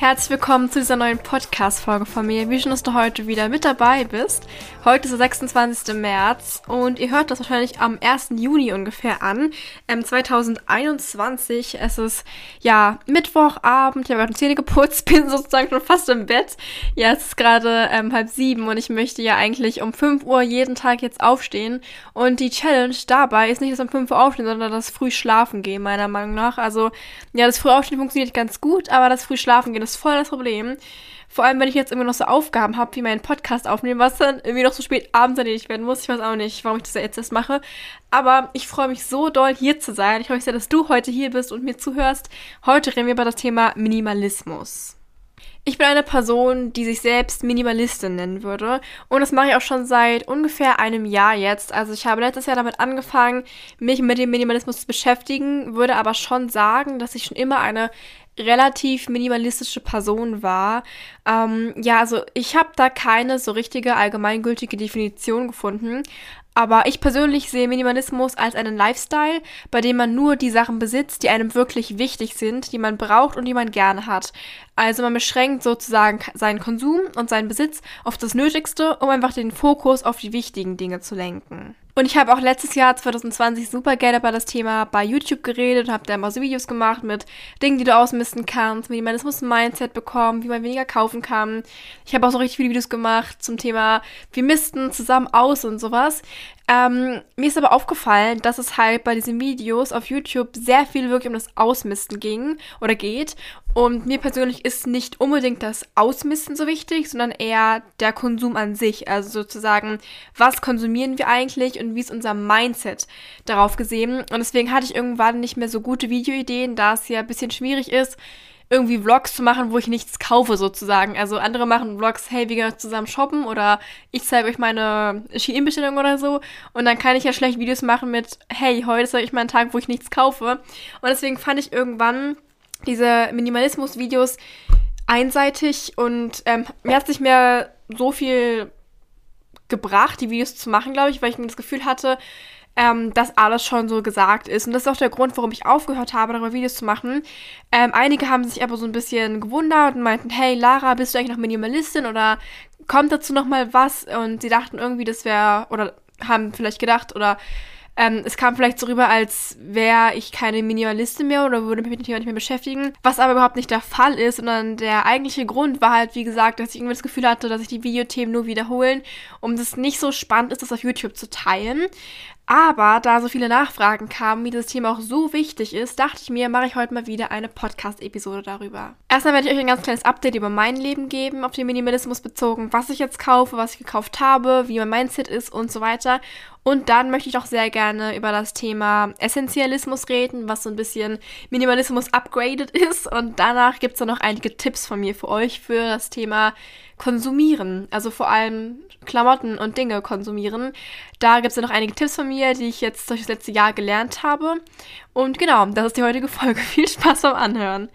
Herzlich willkommen zu dieser neuen Podcast-Folge von mir. Wie schön, dass du heute wieder mit dabei bist. Heute ist der 26. März und ihr hört das wahrscheinlich am 1. Juni ungefähr an. Ähm, 2021. Es ist ja Mittwochabend. Ich habe gerade Zähne geputzt, bin sozusagen schon fast im Bett. Ja, es ist gerade ähm, halb sieben und ich möchte ja eigentlich um 5 Uhr jeden Tag jetzt aufstehen. Und die Challenge dabei ist nicht das um 5 Uhr aufstehen, sondern das früh schlafen gehen, meiner Meinung nach. Also, ja, das früh aufstehen funktioniert ganz gut, aber das früh schlafen gehen ist voll das Problem. Vor allem, wenn ich jetzt immer noch so Aufgaben habe, wie meinen Podcast aufnehmen, was dann irgendwie noch so spät abends erledigt werden muss. Ich weiß auch nicht, warum ich das jetzt erst mache. Aber ich freue mich so doll, hier zu sein. Ich freue mich sehr, dass du heute hier bist und mir zuhörst. Heute reden wir über das Thema Minimalismus. Ich bin eine Person, die sich selbst Minimalistin nennen würde. Und das mache ich auch schon seit ungefähr einem Jahr jetzt. Also ich habe letztes Jahr damit angefangen, mich mit dem Minimalismus zu beschäftigen, würde aber schon sagen, dass ich schon immer eine relativ minimalistische Person war. Ähm, ja, also ich habe da keine so richtige allgemeingültige Definition gefunden. Aber ich persönlich sehe Minimalismus als einen Lifestyle, bei dem man nur die Sachen besitzt, die einem wirklich wichtig sind, die man braucht und die man gerne hat. Also man beschränkt sozusagen seinen Konsum und seinen Besitz auf das Nötigste, um einfach den Fokus auf die wichtigen Dinge zu lenken. Und ich habe auch letztes Jahr 2020 super gerne über das Thema bei YouTube geredet und habe da immer so Videos gemacht mit Dingen, die du ausmisten kannst, Minimalismus-Mindset bekommen, wie man weniger kaufen kann. Ich habe auch so richtig viele Videos gemacht zum Thema, wir misten zusammen aus und sowas. Ähm, mir ist aber aufgefallen, dass es halt bei diesen Videos auf YouTube sehr viel wirklich um das Ausmisten ging oder geht. Und mir persönlich ist nicht unbedingt das Ausmisten so wichtig, sondern eher der Konsum an sich. Also sozusagen, was konsumieren wir eigentlich und wie ist unser Mindset darauf gesehen. Und deswegen hatte ich irgendwann nicht mehr so gute Videoideen, da es ja ein bisschen schwierig ist, irgendwie Vlogs zu machen, wo ich nichts kaufe sozusagen. Also andere machen Vlogs, hey, wir gehen zusammen shoppen oder ich zeige euch meine Shein-Bestellung oder so. Und dann kann ich ja schlecht Videos machen mit, hey, heute ist euch mal ein Tag, wo ich nichts kaufe. Und deswegen fand ich irgendwann diese Minimalismus-Videos einseitig und ähm, mir hat es nicht mehr so viel gebracht, die Videos zu machen, glaube ich, weil ich mir das Gefühl hatte, ähm, dass alles schon so gesagt ist. Und das ist auch der Grund, warum ich aufgehört habe, darüber Videos zu machen. Ähm, einige haben sich aber so ein bisschen gewundert und meinten, hey Lara, bist du eigentlich noch Minimalistin oder kommt dazu noch mal was? Und sie dachten irgendwie, das wäre, oder haben vielleicht gedacht, oder ähm, es kam vielleicht so rüber, als wäre ich keine Minimalistin mehr oder würde mich mit dem Thema nicht mehr beschäftigen, was aber überhaupt nicht der Fall ist, sondern der eigentliche Grund war halt, wie gesagt, dass ich irgendwie das Gefühl hatte, dass sich die Videothemen nur wiederholen, um das nicht so spannend ist, das auf YouTube zu teilen. Aber da so viele Nachfragen kamen, wie das Thema auch so wichtig ist, dachte ich mir, mache ich heute mal wieder eine Podcast-Episode darüber. Erstmal werde ich euch ein ganz kleines Update über mein Leben geben, auf den Minimalismus bezogen, was ich jetzt kaufe, was ich gekauft habe, wie mein Mindset ist und so weiter. Und dann möchte ich auch sehr gerne über das Thema Essentialismus reden, was so ein bisschen Minimalismus upgraded ist. Und danach gibt es dann noch einige Tipps von mir für euch für das Thema konsumieren, also vor allem Klamotten und Dinge konsumieren. Da gibt es ja noch einige Tipps von mir, die ich jetzt durch das letzte Jahr gelernt habe. Und genau, das ist die heutige Folge. Viel Spaß beim Anhören.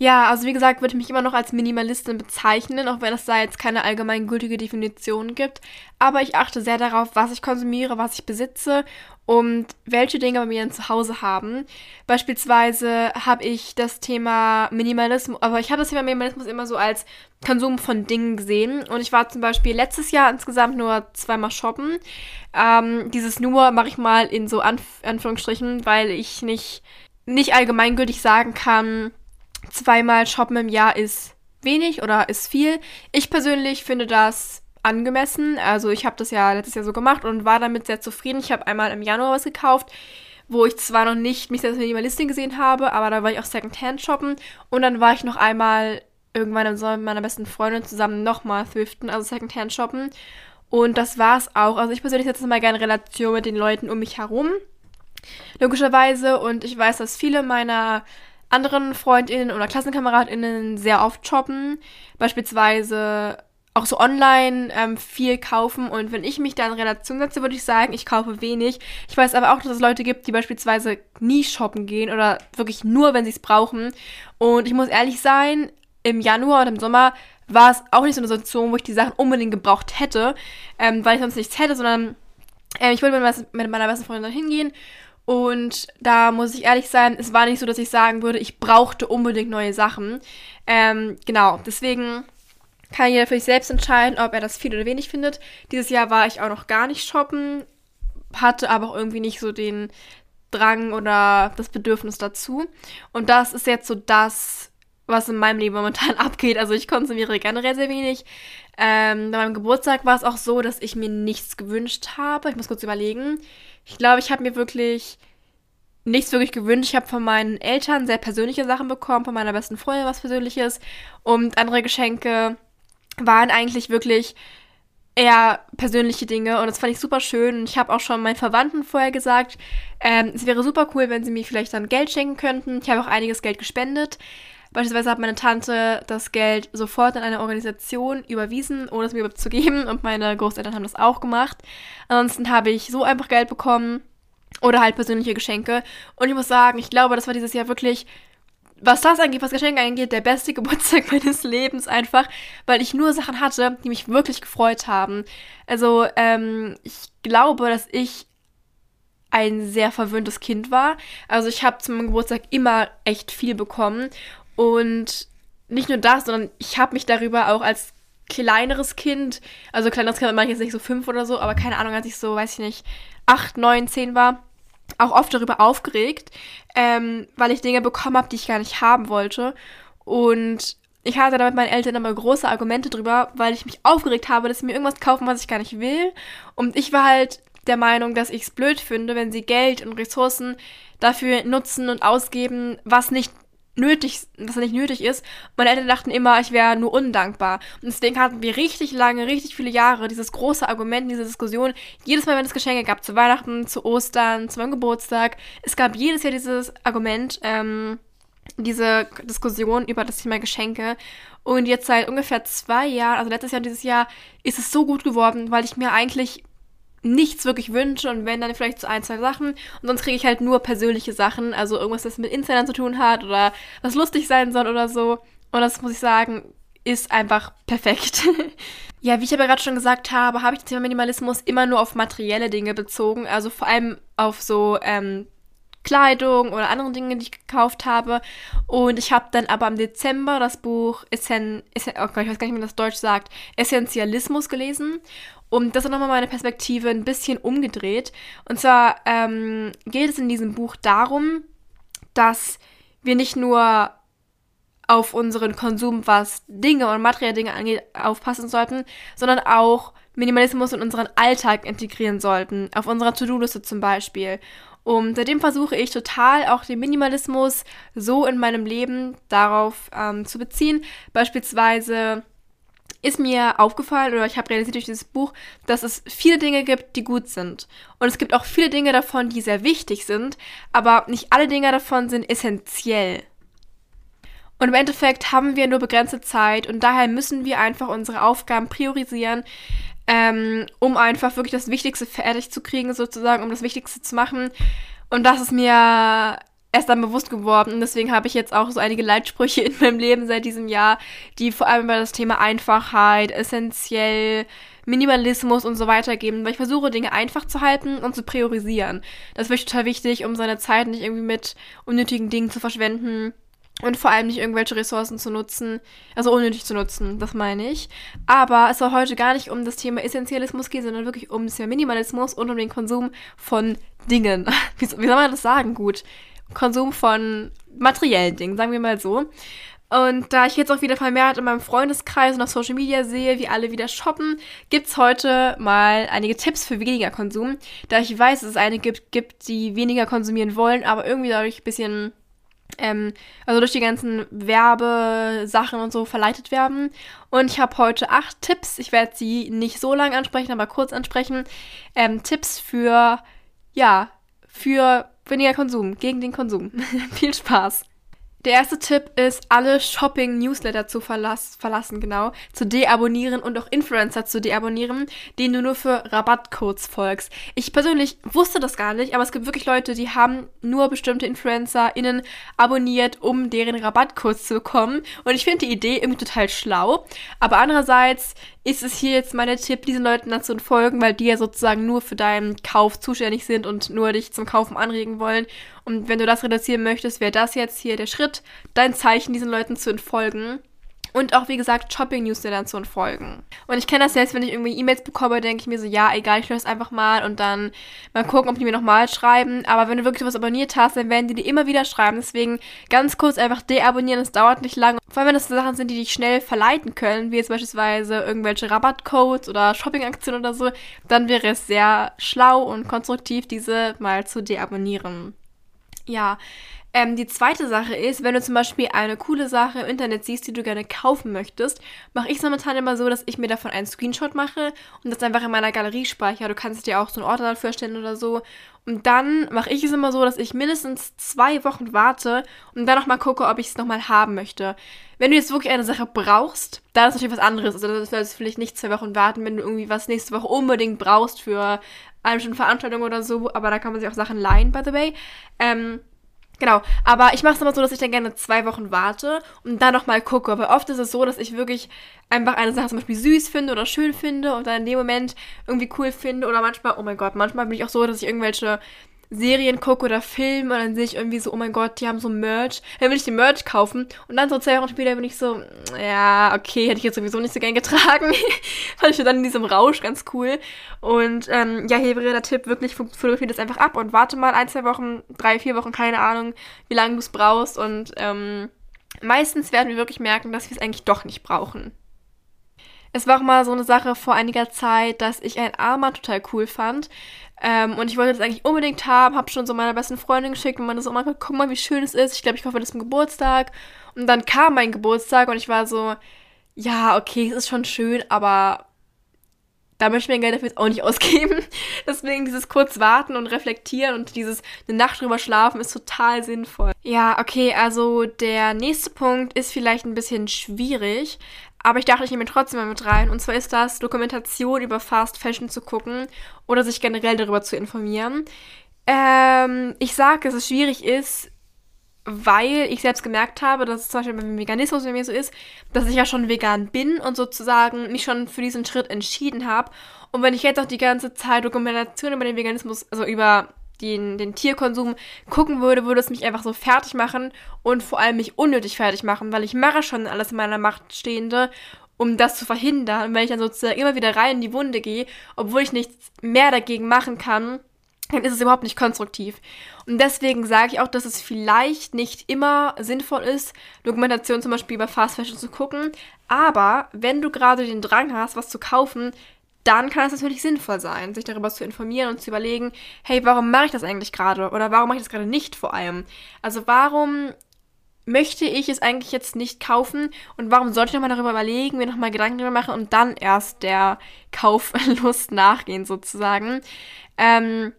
Ja, also wie gesagt, würde ich mich immer noch als Minimalistin bezeichnen, auch wenn es da jetzt keine allgemeingültige Definition gibt. Aber ich achte sehr darauf, was ich konsumiere, was ich besitze und welche Dinge bei mir ein Zuhause haben. Beispielsweise habe ich das Thema Minimalismus, aber ich habe das Thema Minimalismus immer so als Konsum von Dingen gesehen. Und ich war zum Beispiel letztes Jahr insgesamt nur zweimal shoppen. Ähm, dieses nur mache ich mal in so Anf Anführungsstrichen, weil ich nicht, nicht allgemeingültig sagen kann, zweimal shoppen im Jahr ist wenig oder ist viel. Ich persönlich finde das angemessen. Also ich habe das ja letztes Jahr so gemacht und war damit sehr zufrieden. Ich habe einmal im Januar was gekauft, wo ich zwar noch nicht mich als Minimalistin gesehen habe, aber da war ich auch Secondhand shoppen und dann war ich noch einmal irgendwann im Sommer mit meiner besten Freundin zusammen nochmal thriften, also Secondhand shoppen. Und das war's auch. Also ich persönlich setze mal gerne Relation mit den Leuten um mich herum. Logischerweise. Und ich weiß, dass viele meiner anderen FreundInnen oder KlassenkameradInnen sehr oft shoppen. Beispielsweise auch so online ähm, viel kaufen und wenn ich mich da in Relation setze, würde ich sagen, ich kaufe wenig. Ich weiß aber auch, dass es Leute gibt, die beispielsweise nie shoppen gehen oder wirklich nur, wenn sie es brauchen. Und ich muss ehrlich sein, im Januar oder im Sommer war es auch nicht so eine Situation, wo ich die Sachen unbedingt gebraucht hätte, ähm, weil ich sonst nichts hätte, sondern äh, ich mit, mit meiner besten Freundin hingehen und da muss ich ehrlich sein, es war nicht so, dass ich sagen würde, ich brauchte unbedingt neue Sachen. Ähm, genau, deswegen kann jeder für sich selbst entscheiden, ob er das viel oder wenig findet. Dieses Jahr war ich auch noch gar nicht shoppen, hatte aber auch irgendwie nicht so den Drang oder das Bedürfnis dazu. Und das ist jetzt so das, was in meinem Leben momentan abgeht. Also ich konsumiere generell sehr wenig. Ähm, bei meinem Geburtstag war es auch so, dass ich mir nichts gewünscht habe. Ich muss kurz überlegen. Ich glaube, ich habe mir wirklich nichts wirklich gewünscht. Ich habe von meinen Eltern sehr persönliche Sachen bekommen, von meiner besten Freundin was Persönliches und andere Geschenke waren eigentlich wirklich eher persönliche Dinge und das fand ich super schön. Und ich habe auch schon meinen Verwandten vorher gesagt, ähm, es wäre super cool, wenn sie mir vielleicht dann Geld schenken könnten. Ich habe auch einiges Geld gespendet. Beispielsweise hat meine Tante das Geld sofort in eine Organisation überwiesen, ohne es mir überhaupt zu geben. Und meine Großeltern haben das auch gemacht. Ansonsten habe ich so einfach Geld bekommen oder halt persönliche Geschenke. Und ich muss sagen, ich glaube, das war dieses Jahr wirklich was das angeht, was Geschenke angeht, der beste Geburtstag meines Lebens einfach, weil ich nur Sachen hatte, die mich wirklich gefreut haben. Also, ähm, ich glaube, dass ich ein sehr verwöhntes Kind war. Also ich habe zu meinem Geburtstag immer echt viel bekommen. Und nicht nur das, sondern ich habe mich darüber auch als kleineres Kind, also kleineres Kind, meine ich jetzt nicht so fünf oder so, aber keine Ahnung, als ich so, weiß ich nicht, acht, neun, zehn war, auch oft darüber aufgeregt, ähm, weil ich Dinge bekommen habe, die ich gar nicht haben wollte. Und ich hatte da mit meinen Eltern immer große Argumente drüber, weil ich mich aufgeregt habe, dass sie mir irgendwas kaufen, was ich gar nicht will. Und ich war halt der Meinung, dass ich es blöd finde, wenn sie Geld und Ressourcen dafür nutzen und ausgeben, was nicht nötig, was nicht nötig ist. Meine Eltern dachten immer, ich wäre nur undankbar. Und deswegen hatten wir richtig lange, richtig viele Jahre dieses große Argument, diese Diskussion. Jedes Mal, wenn es Geschenke gab, zu Weihnachten, zu Ostern, zu meinem Geburtstag, es gab jedes Jahr dieses Argument, ähm, diese Diskussion über das Thema Geschenke. Und jetzt seit ungefähr zwei Jahren, also letztes Jahr und dieses Jahr, ist es so gut geworden, weil ich mir eigentlich nichts wirklich wünsche und wenn dann vielleicht so ein, zwei Sachen und sonst kriege ich halt nur persönliche Sachen, also irgendwas, das mit Insidern zu tun hat oder was lustig sein soll oder so. Und das muss ich sagen, ist einfach perfekt. ja, wie ich aber gerade schon gesagt habe, habe ich das Thema Minimalismus immer nur auf materielle Dinge bezogen, also vor allem auf so ähm, Kleidung oder andere Dinge, die ich gekauft habe. Und ich habe dann aber im Dezember das Buch Essen, Essen oh Gott, ich weiß gar nicht, wie man das Deutsch sagt, Essentialismus gelesen. Und das hat nochmal meine Perspektive ein bisschen umgedreht. Und zwar ähm, geht es in diesem Buch darum, dass wir nicht nur auf unseren Konsum, was Dinge und materielle Dinge angeht, aufpassen sollten, sondern auch Minimalismus in unseren Alltag integrieren sollten, auf unserer To-Do-Liste zum Beispiel. Und seitdem versuche ich total auch den Minimalismus so in meinem Leben darauf ähm, zu beziehen. Beispielsweise ist mir aufgefallen oder ich habe realisiert durch dieses Buch, dass es viele Dinge gibt, die gut sind. Und es gibt auch viele Dinge davon, die sehr wichtig sind, aber nicht alle Dinge davon sind essentiell. Und im Endeffekt haben wir nur begrenzte Zeit und daher müssen wir einfach unsere Aufgaben priorisieren, ähm, um einfach wirklich das Wichtigste fertig zu kriegen, sozusagen, um das Wichtigste zu machen. Und das ist mir erst dann bewusst geworden. Und deswegen habe ich jetzt auch so einige Leitsprüche in meinem Leben seit diesem Jahr, die vor allem über das Thema Einfachheit, essentiell, Minimalismus und so weiter geben, weil ich versuche, Dinge einfach zu halten und zu priorisieren. Das ich total wichtig, um seine Zeit nicht irgendwie mit unnötigen Dingen zu verschwenden und vor allem nicht irgendwelche Ressourcen zu nutzen, also unnötig zu nutzen, das meine ich. Aber es soll heute gar nicht um das Thema Essentialismus gehen, sondern wirklich um das Thema Minimalismus und um den Konsum von Dingen. Wie, wie soll man das sagen? Gut. Konsum von materiellen Dingen, sagen wir mal so. Und da ich jetzt auch wieder vermehrt in meinem Freundeskreis und auf Social Media sehe, wie alle wieder shoppen, gibt's heute mal einige Tipps für weniger Konsum. Da ich weiß, dass es einige gibt, gibt die weniger konsumieren wollen, aber irgendwie dadurch ein bisschen, ähm, also durch die ganzen Werbesachen und so verleitet werden. Und ich habe heute acht Tipps. Ich werde sie nicht so lang ansprechen, aber kurz ansprechen. Ähm, Tipps für, ja, für weniger Konsum, gegen den Konsum. Viel Spaß. Der erste Tipp ist, alle Shopping-Newsletter zu verlass verlassen, genau, zu deabonnieren und auch Influencer zu deabonnieren, denen du nur für Rabattcodes folgst. Ich persönlich wusste das gar nicht, aber es gibt wirklich Leute, die haben nur bestimmte InfluencerInnen abonniert, um deren Rabattcodes zu bekommen. Und ich finde die Idee irgendwie total schlau. Aber andererseits ist es hier jetzt meine Tipp, diesen Leuten dazu folgen, weil die ja sozusagen nur für deinen Kauf zuständig sind und nur dich zum Kaufen anregen wollen. Und wenn du das reduzieren möchtest, wäre das jetzt hier der Schritt, dein Zeichen diesen Leuten zu entfolgen. Und auch, wie gesagt, Shopping-Newslettern zu entfolgen. Und ich kenne das selbst, wenn ich irgendwie E-Mails bekomme, denke ich mir so, ja, egal, ich löse einfach mal und dann mal gucken, ob die mir nochmal schreiben. Aber wenn du wirklich was abonniert hast, dann werden die dir immer wieder schreiben. Deswegen ganz kurz einfach deabonnieren, das dauert nicht lange. Vor allem, wenn das so Sachen sind, die dich schnell verleiten können, wie jetzt beispielsweise irgendwelche Rabattcodes oder Shopping-Aktionen oder so, dann wäre es sehr schlau und konstruktiv, diese mal zu deabonnieren. Ja, ähm, die zweite Sache ist, wenn du zum Beispiel eine coole Sache im Internet siehst, die du gerne kaufen möchtest, mache ich es momentan immer so, dass ich mir davon einen Screenshot mache und das einfach in meiner Galerie speichere. Du kannst dir auch so einen Ordner dafür erstellen oder so. Und dann mache ich es immer so, dass ich mindestens zwei Wochen warte und dann nochmal gucke, ob ich es nochmal haben möchte. Wenn du jetzt wirklich eine Sache brauchst, dann ist natürlich was anderes. Also das solltest vielleicht nicht zwei Wochen warten, wenn du irgendwie was nächste Woche unbedingt brauchst für eine Veranstaltung oder so. Aber da kann man sich auch Sachen leihen, by the way. Ähm, Genau, aber ich mache es immer so, dass ich dann gerne zwei Wochen warte und dann nochmal gucke. Weil oft ist es so, dass ich wirklich einfach eine Sache zum Beispiel süß finde oder schön finde und dann in dem Moment irgendwie cool finde. Oder manchmal, oh mein Gott, manchmal bin ich auch so, dass ich irgendwelche Serien gucke oder Filme und dann sehe ich irgendwie so, oh mein Gott, die haben so Merch. Dann will ich den Merch kaufen und dann so zwei Wochen später bin ich so, ja, okay, hätte ich jetzt sowieso nicht so gern getragen. Fand ich dann in diesem Rausch ganz cool. Und ähm, ja, hier wäre der Tipp, wirklich fotografiere das einfach ab und warte mal ein, zwei Wochen, drei, vier Wochen, keine Ahnung, wie lange du es brauchst und ähm, meistens werden wir wirklich merken, dass wir es eigentlich doch nicht brauchen. Es war auch mal so eine Sache vor einiger Zeit, dass ich ein Armband total cool fand. Ähm, und ich wollte das eigentlich unbedingt haben, habe schon so meiner besten Freundin geschickt und man so, oh mein Gott, guck mal, wie schön es ist. Ich glaube, ich hoffe, das zum Geburtstag. Und dann kam mein Geburtstag und ich war so, ja, okay, es ist schon schön, aber da möchte ich mir Geld dafür jetzt auch nicht ausgeben. Deswegen dieses kurz warten und reflektieren und dieses eine Nacht drüber schlafen ist total sinnvoll. Ja, okay, also der nächste Punkt ist vielleicht ein bisschen schwierig, aber ich dachte, ich nehme ihn trotzdem mal mit rein. Und zwar ist das, Dokumentation über Fast Fashion zu gucken oder sich generell darüber zu informieren. Ähm, ich sage, dass es schwierig ist, weil ich selbst gemerkt habe, dass es zum Beispiel beim Veganismus bei mir so ist, dass ich ja schon vegan bin und sozusagen mich schon für diesen Schritt entschieden habe. Und wenn ich jetzt auch die ganze Zeit Dokumentation über den Veganismus, also über den, den Tierkonsum gucken würde, würde es mich einfach so fertig machen und vor allem mich unnötig fertig machen, weil ich mache schon alles in meiner Macht Stehende, um das zu verhindern. Und wenn ich dann sozusagen immer wieder rein in die Wunde gehe, obwohl ich nichts mehr dagegen machen kann, dann ist es überhaupt nicht konstruktiv. Und deswegen sage ich auch, dass es vielleicht nicht immer sinnvoll ist, Dokumentation zum Beispiel über Fast Fashion zu gucken. Aber wenn du gerade den Drang hast, was zu kaufen, dann kann es natürlich sinnvoll sein, sich darüber zu informieren und zu überlegen, hey, warum mache ich das eigentlich gerade? Oder warum mache ich das gerade nicht vor allem? Also warum möchte ich es eigentlich jetzt nicht kaufen und warum sollte ich nochmal darüber überlegen, mir nochmal Gedanken darüber machen und dann erst der Kauflust nachgehen sozusagen. Ähm,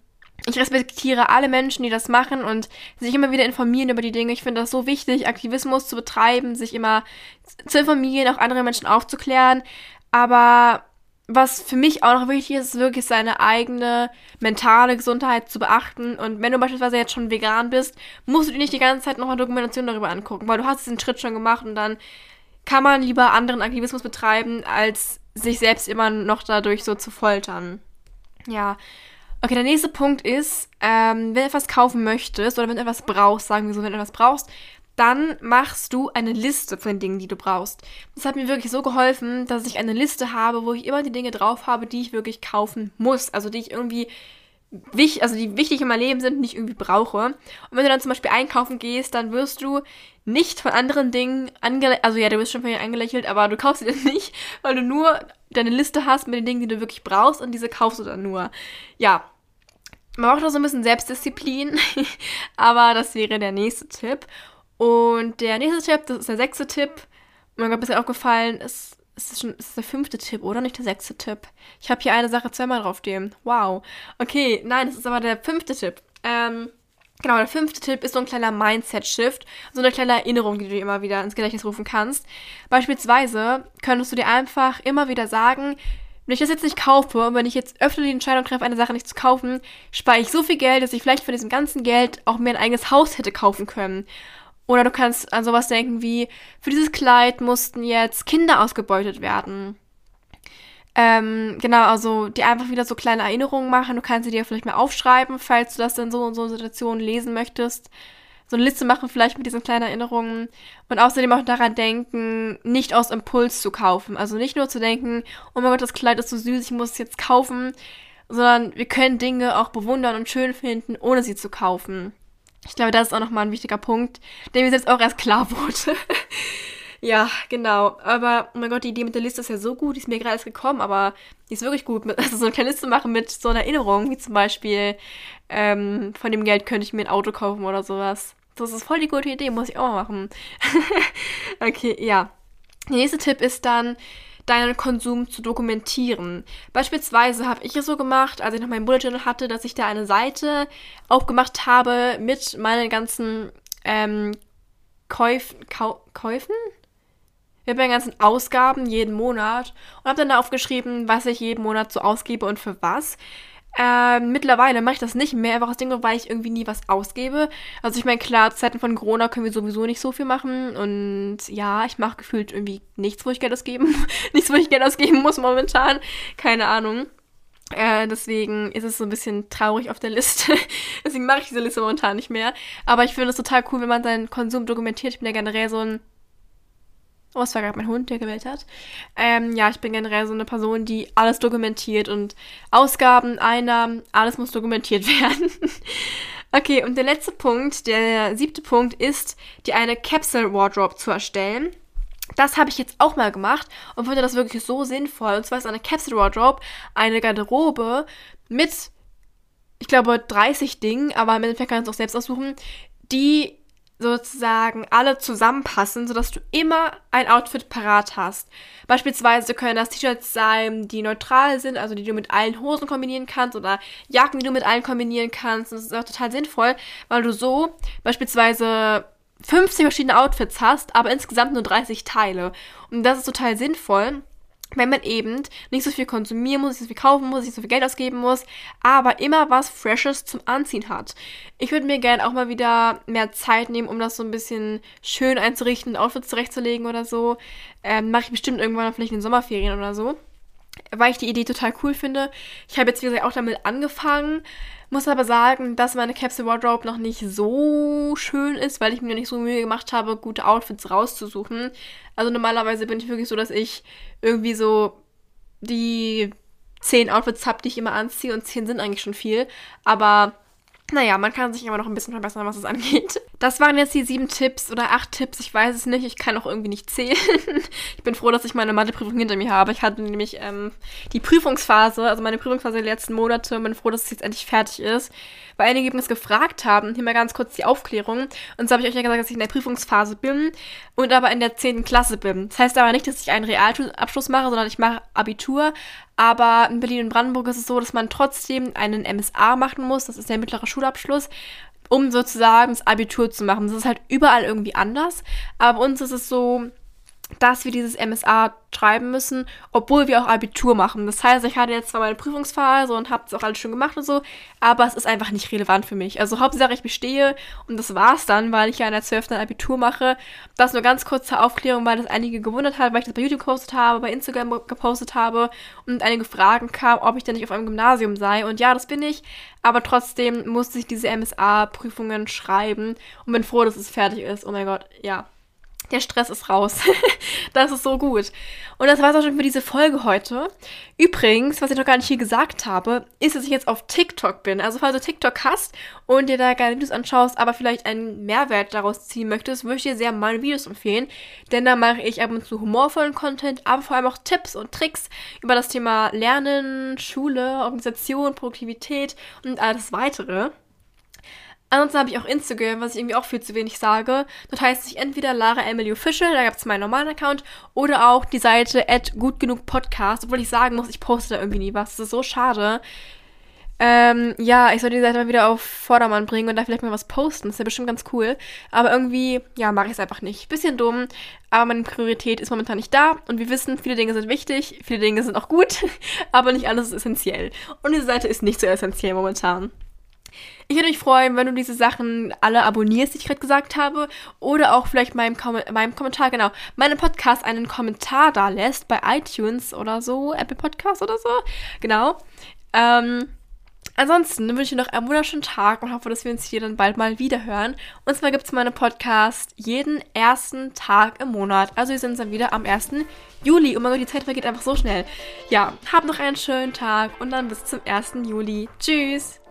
ich respektiere alle Menschen, die das machen und sich immer wieder informieren über die Dinge. Ich finde das so wichtig, Aktivismus zu betreiben, sich immer zu informieren, auch andere Menschen aufzuklären. Aber was für mich auch noch wichtig ist, ist wirklich seine eigene mentale Gesundheit zu beachten. Und wenn du beispielsweise jetzt schon vegan bist, musst du dir nicht die ganze Zeit nochmal Dokumentation darüber angucken, weil du hast diesen Schritt schon gemacht und dann kann man lieber anderen Aktivismus betreiben, als sich selbst immer noch dadurch so zu foltern. Ja. Okay, der nächste Punkt ist, ähm, wenn du etwas kaufen möchtest oder wenn du etwas brauchst, sagen wir so, wenn du etwas brauchst, dann machst du eine Liste von den Dingen, die du brauchst. Das hat mir wirklich so geholfen, dass ich eine Liste habe, wo ich immer die Dinge drauf habe, die ich wirklich kaufen muss. Also die ich irgendwie wichtig, also die wichtig in meinem Leben sind, nicht irgendwie brauche. Und wenn du dann zum Beispiel einkaufen gehst, dann wirst du nicht von anderen Dingen angelächelt, also ja, du wirst schon von ihnen angelächelt, aber du kaufst sie dann nicht, weil du nur deine Liste hast mit den Dingen, die du wirklich brauchst und diese kaufst du dann nur. Ja. Man braucht auch so ein bisschen Selbstdisziplin, aber das wäre der nächste Tipp. Und der nächste Tipp, das ist der sechste Tipp. Mir ist ein bisschen aufgefallen, ist, ist, das schon, ist das der fünfte Tipp, oder? Nicht der sechste Tipp. Ich habe hier eine Sache zweimal draufstehen. Wow. Okay, nein, das ist aber der fünfte Tipp. Ähm, Genau, der fünfte Tipp ist so ein kleiner Mindset-Shift, so eine kleine Erinnerung, die du dir immer wieder ins Gedächtnis rufen kannst. Beispielsweise könntest du dir einfach immer wieder sagen, wenn ich das jetzt nicht kaufe und wenn ich jetzt öfter die Entscheidung treffe, eine Sache nicht zu kaufen, spare ich so viel Geld, dass ich vielleicht von diesem ganzen Geld auch mir ein eigenes Haus hätte kaufen können. Oder du kannst an sowas denken wie, für dieses Kleid mussten jetzt Kinder ausgebeutet werden. Ähm, genau, also dir einfach wieder so kleine Erinnerungen machen. Du kannst sie dir vielleicht mal aufschreiben, falls du das in so und so Situationen lesen möchtest. So eine Liste machen vielleicht mit diesen kleinen Erinnerungen. Und außerdem auch daran denken, nicht aus Impuls zu kaufen. Also nicht nur zu denken, oh mein Gott, das Kleid ist so süß, ich muss es jetzt kaufen. Sondern wir können Dinge auch bewundern und schön finden, ohne sie zu kaufen. Ich glaube, das ist auch nochmal ein wichtiger Punkt, der mir jetzt auch erst klar wurde. Ja, genau. Aber, oh mein Gott, die Idee mit der Liste ist ja so gut, die ist mir gerade erst gekommen, aber die ist wirklich gut. Also so eine kleine Liste machen mit so einer Erinnerung, wie zum Beispiel, ähm, von dem Geld könnte ich mir ein Auto kaufen oder sowas. Das ist voll die gute Idee, muss ich auch mal machen. okay, ja. Der nächste Tipp ist dann, deinen Konsum zu dokumentieren. Beispielsweise habe ich es so gemacht, als ich noch mein Bullet Journal hatte, dass ich da eine Seite aufgemacht habe mit meinen ganzen ähm, Käuf, Kau Käufen? mit meinen ganzen Ausgaben jeden Monat und habe dann da aufgeschrieben, was ich jeden Monat so ausgebe und für was. Ähm, mittlerweile mache ich das nicht mehr, einfach aus dem Grund, weil ich irgendwie nie was ausgebe. Also ich meine, klar, Zeiten von Corona können wir sowieso nicht so viel machen. Und ja, ich mache gefühlt irgendwie nichts, wo ich Geld ausgeben. nichts, wo ich Geld ausgeben muss momentan. Keine Ahnung. Äh, deswegen ist es so ein bisschen traurig auf der Liste. deswegen mache ich diese Liste momentan nicht mehr. Aber ich finde es total cool, wenn man seinen Konsum dokumentiert. Ich bin ja generell so ein Oh, es war gerade mein Hund, der gewählt hat. Ähm, ja, ich bin generell so eine Person, die alles dokumentiert und Ausgaben, Einnahmen, alles muss dokumentiert werden. okay, und der letzte Punkt, der siebte Punkt ist, dir eine Capsule Wardrobe zu erstellen. Das habe ich jetzt auch mal gemacht und finde das wirklich so sinnvoll. Und zwar ist eine Capsule Wardrobe eine Garderobe mit, ich glaube, 30 Dingen, aber im Endeffekt kannst du es auch selbst aussuchen, die sozusagen alle zusammenpassen, sodass du immer ein Outfit parat hast. Beispielsweise können das T-Shirts sein, die neutral sind, also die du mit allen Hosen kombinieren kannst oder Jacken, die du mit allen kombinieren kannst. Das ist auch total sinnvoll, weil du so beispielsweise 50 verschiedene Outfits hast, aber insgesamt nur 30 Teile. Und das ist total sinnvoll, wenn man eben nicht so viel konsumieren muss, nicht so viel kaufen muss, nicht so viel Geld ausgeben muss, aber immer was Freshes zum Anziehen hat. Ich würde mir gerne auch mal wieder mehr Zeit nehmen, um das so ein bisschen schön einzurichten, Outfits zurechtzulegen oder so. Ähm, Mache ich bestimmt irgendwann vielleicht in den Sommerferien oder so. Weil ich die Idee total cool finde. Ich habe jetzt, wie gesagt, auch damit angefangen. Muss aber sagen, dass meine Capsule Wardrobe noch nicht so schön ist, weil ich mir nicht so Mühe gemacht habe, gute Outfits rauszusuchen. Also normalerweise bin ich wirklich so, dass ich irgendwie so die zehn Outfits habe, die ich immer anziehe und zehn sind eigentlich schon viel. Aber naja, man kann sich aber noch ein bisschen verbessern, was es angeht. Das waren jetzt die sieben Tipps oder acht Tipps. Ich weiß es nicht. Ich kann auch irgendwie nicht zählen. ich bin froh, dass ich meine Matheprüfung hinter mir habe. Ich hatte nämlich ähm, die Prüfungsphase, also meine Prüfungsphase der letzten Monate und bin froh, dass es jetzt endlich fertig ist. Weil einige das gefragt haben. Hier mal ganz kurz die Aufklärung. Und so habe ich euch ja gesagt, dass ich in der Prüfungsphase bin und aber in der zehnten Klasse bin. Das heißt aber nicht, dass ich einen Realabschluss mache, sondern ich mache Abitur. Aber in Berlin und Brandenburg ist es so, dass man trotzdem einen MSA machen muss. Das ist der mittlere Schulabschluss um sozusagen das Abitur zu machen. Das ist halt überall irgendwie anders. Aber bei uns ist es so, dass wir dieses MSA schreiben müssen, obwohl wir auch Abitur machen. Das heißt, ich hatte jetzt zwar meine Prüfungsphase und habe es auch alles schon gemacht und so, aber es ist einfach nicht relevant für mich. Also Hauptsache ich bestehe und das war's dann, weil ich ja in der 12. Abitur mache. Das nur ganz kurze Aufklärung, weil das einige gewundert hat, weil ich das bei YouTube gepostet habe, bei Instagram gepostet habe und einige Fragen kamen, ob ich denn nicht auf einem Gymnasium sei. Und ja, das bin ich, aber trotzdem musste ich diese MSA-Prüfungen schreiben und bin froh, dass es fertig ist. Oh mein Gott, ja der Stress ist raus. das ist so gut. Und das war es auch schon für diese Folge heute. Übrigens, was ich noch gar nicht hier gesagt habe, ist, dass ich jetzt auf TikTok bin. Also falls du TikTok hast und dir da gerne Videos anschaust, aber vielleicht einen Mehrwert daraus ziehen möchtest, würde ich dir sehr meine Videos empfehlen. Denn da mache ich ab und zu humorvollen Content, aber vor allem auch Tipps und Tricks über das Thema Lernen, Schule, Organisation, Produktivität und alles weitere. Ansonsten habe ich auch Instagram, was ich irgendwie auch viel zu wenig sage. Dort heißt sich entweder Lara Emily Official, da gab es meinen normalen Account, oder auch die Seite at gut genug Podcast, obwohl ich sagen muss, ich poste da irgendwie nie was. Das ist so schade. Ähm, ja, ich soll die Seite mal wieder auf Vordermann bringen und da vielleicht mal was posten. Das ist ja bestimmt ganz cool. Aber irgendwie, ja, mache ich es einfach nicht. Bisschen dumm, aber meine Priorität ist momentan nicht da. Und wir wissen, viele Dinge sind wichtig, viele Dinge sind auch gut, aber nicht alles ist essentiell. Und diese Seite ist nicht so essentiell momentan. Ich würde mich freuen, wenn du diese Sachen alle abonnierst, die ich gerade gesagt habe. Oder auch vielleicht meinem, Kom meinem Kommentar, genau, meinem Podcast einen Kommentar da lässt bei iTunes oder so, Apple Podcast oder so. Genau. Ähm, Ansonsten wünsche ich dir noch einen wunderschönen Tag und hoffe, dass wir uns hier dann bald mal wieder hören. Und zwar gibt es meinen Podcast jeden ersten Tag im Monat. Also wir sind dann wieder am 1. Juli. Oh mein Gott, die Zeit vergeht einfach so schnell. Ja, hab noch einen schönen Tag und dann bis zum 1. Juli. Tschüss!